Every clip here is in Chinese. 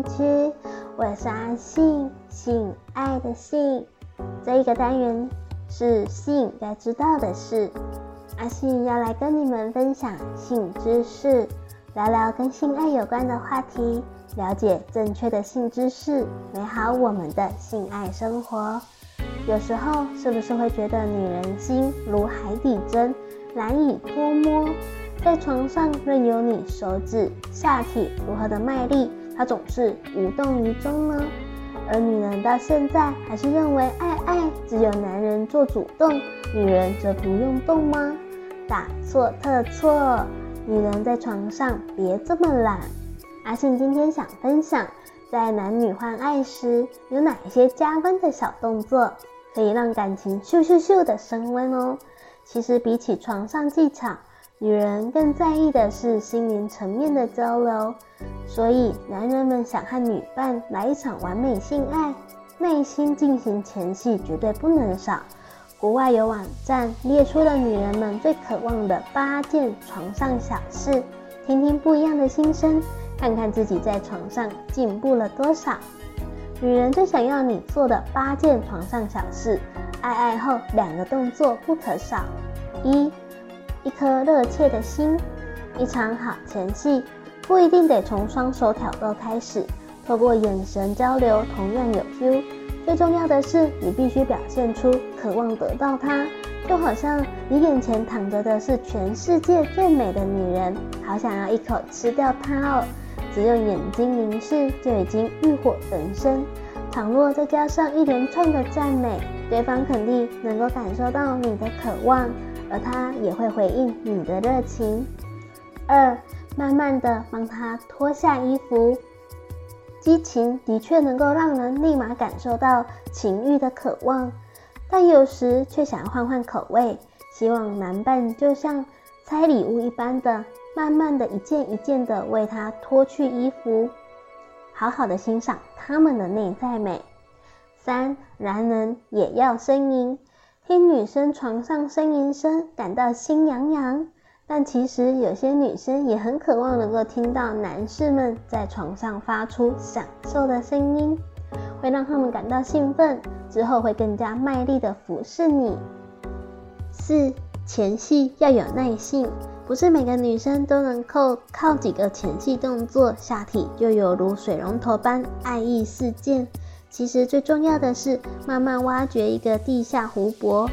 红灯区，我是阿信，性爱的性。这一个单元是性该知道的事，阿信要来跟你们分享性知识，聊聊跟性爱有关的话题，了解正确的性知识，美好我们的性爱生活。有时候是不是会觉得女人心如海底针，难以捉摸？在床上任由你手指、下体如何的卖力，他总是无动于衷呢？而女人到现在还是认为爱爱只有男人做主动，女人则不用动吗？大错特错！女人在床上别这么懒。阿信今天想分享，在男女换爱时有哪些加温的小动作，可以让感情咻咻咻的升温哦。其实比起床上技巧，女人更在意的是心灵层面的交流，所以男人们想和女伴来一场完美性爱，耐心进行前戏绝对不能少。国外有网站列出了女人们最渴望的八件床上小事，听听不一样的心声，看看自己在床上进步了多少。女人最想要你做的八件床上小事，爱爱后两个动作不可少：一。一颗热切的心，一场好前戏不一定得从双手挑逗开始，透过眼神交流同样有 feel。最重要的是，你必须表现出渴望得到它，就好像你眼前躺着的是全世界最美的女人，好想要一口吃掉她哦。只用眼睛凝视就已经欲火焚身。倘若再加上一连串的赞美，对方肯定能够感受到你的渴望。而他也会回应你的热情。二，慢慢的帮他脱下衣服，激情的确能够让人立马感受到情欲的渴望，但有时却想换换口味，希望男伴就像拆礼物一般的，慢慢的一件一件的为他脱去衣服，好好的欣赏他们的内在美。三，男人也要呻吟。听女生床上呻吟声，感到心痒痒，但其实有些女生也很渴望能够听到男士们在床上发出享受的声音，会让他们感到兴奋，之后会更加卖力的服侍你。四，前戏要有耐性，不是每个女生都能够靠几个前戏动作，下体就有如水龙头般爱意四溅。其实最重要的是慢慢挖掘一个地下湖泊。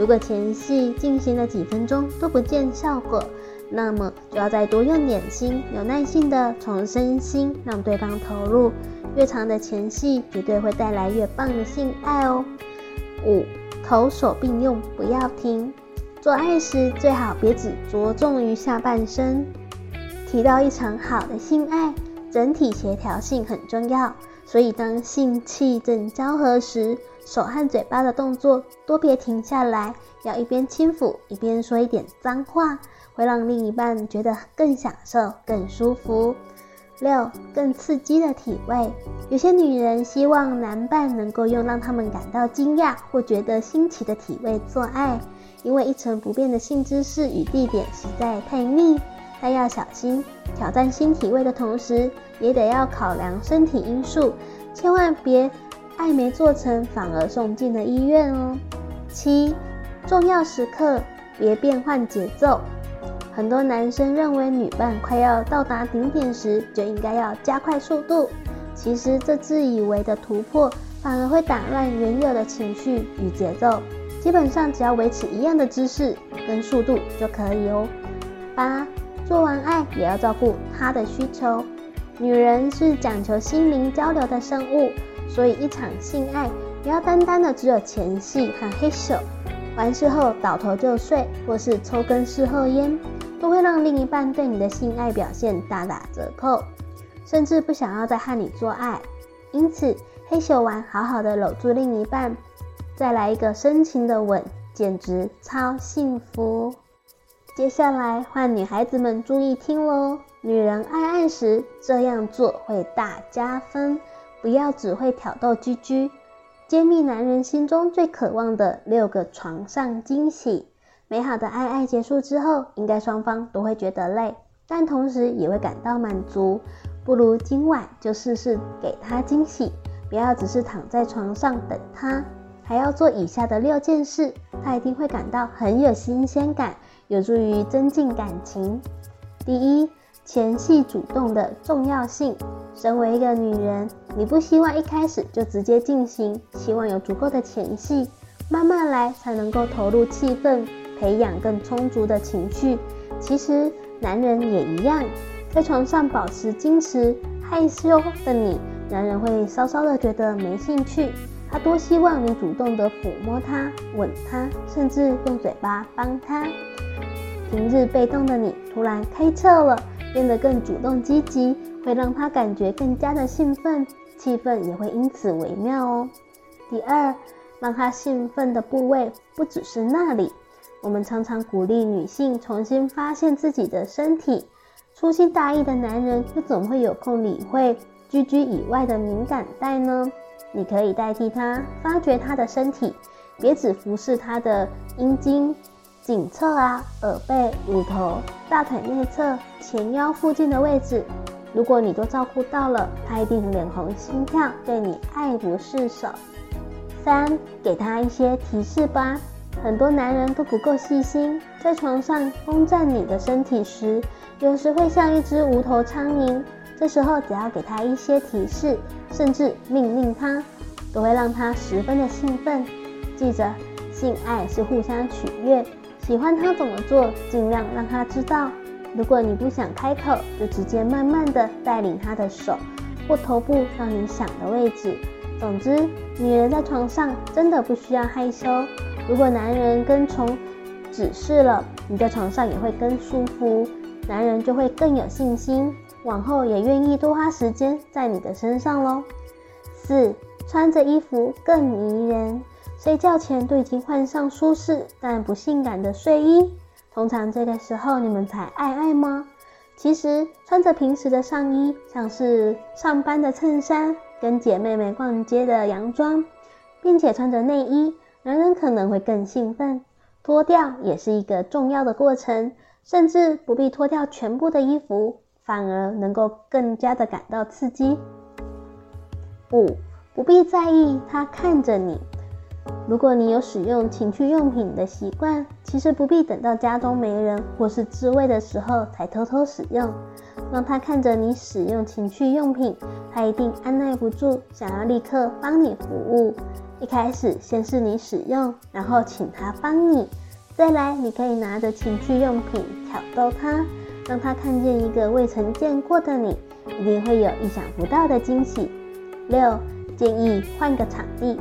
如果前戏进行了几分钟都不见效果，那么就要再多用点心，有耐心的从身心让对方投入。越长的前戏绝对会带来越棒的性爱哦。五，头手并用，不要停。做爱时最好别只着重于下半身。提到一场好的性爱，整体协调性很重要。所以，当性气正交合时，手和嘴巴的动作都别停下来，要一边轻抚一边说一点脏话，会让另一半觉得更享受、更舒服。六，更刺激的体位，有些女人希望男伴能够用让他们感到惊讶或觉得新奇的体位做爱，因为一成不变的性姿势与地点实在太腻。但要小心，挑战新体位的同时，也得要考量身体因素，千万别爱没做成，反而送进了医院哦。七，重要时刻别变换节奏。很多男生认为女伴快要到达顶点时，就应该要加快速度。其实这自以为的突破，反而会打乱原有的情绪与节奏。基本上只要维持一样的姿势跟速度就可以哦。八。做完爱也要照顾他的需求。女人是讲求心灵交流的生物，所以一场性爱不要单单的只有前戏和嘿咻，完事后倒头就睡，或是抽根事后烟，都会让另一半对你的性爱表现大打折扣，甚至不想要再和你做爱。因此，嘿咻完好好的搂住另一半，再来一个深情的吻，简直超幸福。接下来换女孩子们注意听喽，女人爱爱时这样做会大加分。不要只会挑逗居居揭秘男人心中最渴望的六个床上惊喜。美好的爱爱结束之后，应该双方都会觉得累，但同时也会感到满足。不如今晚就试试给他惊喜，不要只是躺在床上等他，还要做以下的六件事，他一定会感到很有新鲜感，有助于增进感情。第一，前戏主动的重要性。身为一个女人，你不希望一开始就直接进行，希望有足够的前戏，慢慢来才能够投入气氛，培养更充足的情绪。其实男人也一样，在床上保持矜持害羞的你，男人会稍稍的觉得没兴趣，他多希望你主动的抚摸他、吻他，甚至用嘴巴帮他。平日被动的你，突然开窍了，变得更主动积极。会让他感觉更加的兴奋，气氛也会因此微妙哦。第二，让他兴奋的部位不只是那里。我们常常鼓励女性重新发现自己的身体，粗心大意的男人又怎么会有空理会居居以外的敏感带呢？你可以代替他发掘他的身体，别只服侍他的阴茎、颈侧啊、耳背、乳头、大腿内侧、前腰附近的位置。如果你都照顾到了，他一定脸红心跳，对你爱不释手。三，给他一些提示吧。很多男人都不够细心，在床上攻占你的身体时，有时会像一只无头苍蝇。这时候只要给他一些提示，甚至命令他，都会让他十分的兴奋。记着，性爱是互相取悦，喜欢他怎么做，尽量让他知道。如果你不想开口，就直接慢慢的带领他的手或头部到你想的位置。总之，女人在床上真的不需要害羞。如果男人跟从指示了，你在床上也会更舒服，男人就会更有信心，往后也愿意多花时间在你的身上喽。四，穿着衣服更迷人。睡觉前都已经换上舒适但不性感的睡衣。通常这个时候你们才爱爱吗？其实穿着平时的上衣，像是上班的衬衫，跟姐妹们逛街的洋装，并且穿着内衣，男人可能会更兴奋。脱掉也是一个重要的过程，甚至不必脱掉全部的衣服，反而能够更加的感到刺激。五，不必在意他看着你。如果你有使用情趣用品的习惯，其实不必等到家中没人或是自慰的时候才偷偷使用。让他看着你使用情趣用品，他一定按捺不住，想要立刻帮你服务。一开始先是你使用，然后请他帮你，再来你可以拿着情趣用品挑逗他，让他看见一个未曾见过的你，一定会有意想不到的惊喜。六，建议换个场地。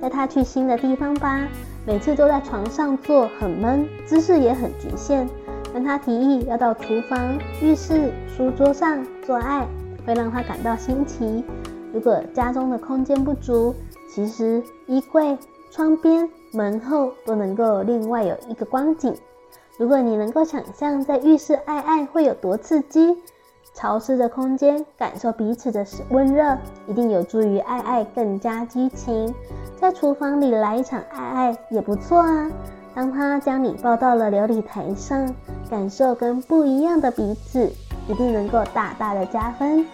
带他去新的地方吧，每次都在床上坐很闷，姿势也很局限。但他提议要到厨房、浴室、书桌上做爱，会让他感到新奇。如果家中的空间不足，其实衣柜、窗边、门后都能够另外有一个光景。如果你能够想象在浴室爱爱会有多刺激，潮湿的空间，感受彼此的温热，一定有助于爱爱更加激情。在厨房里来一场爱爱也不错啊！当他将你抱到了流理台上，感受跟不一样的彼此，一定能够大大的加分。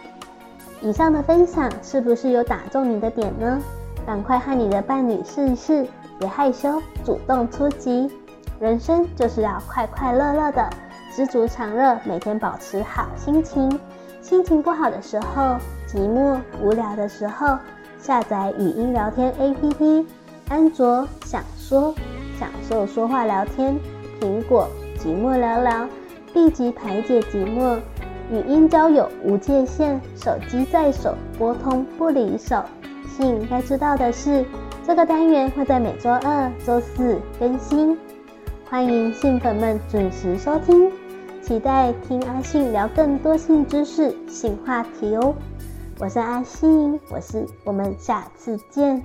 以上的分享是不是有打中你的点呢？赶快和你的伴侣试一试，别害羞，主动出击。人生就是要快快乐乐的，知足常乐，每天保持好心情。心情不好的时候，寂寞无聊的时候。下载语音聊天 APP，安卓享说享受说话聊天，苹果寂寞聊聊，立即排解寂寞。语音交友无界限，手机在手，拨通不离手。信该知道的是，这个单元会在每周二、周四更新，欢迎信粉们准时收听，期待听阿信聊更多性知识、性话题哦。我是阿信，我是，我们下次见。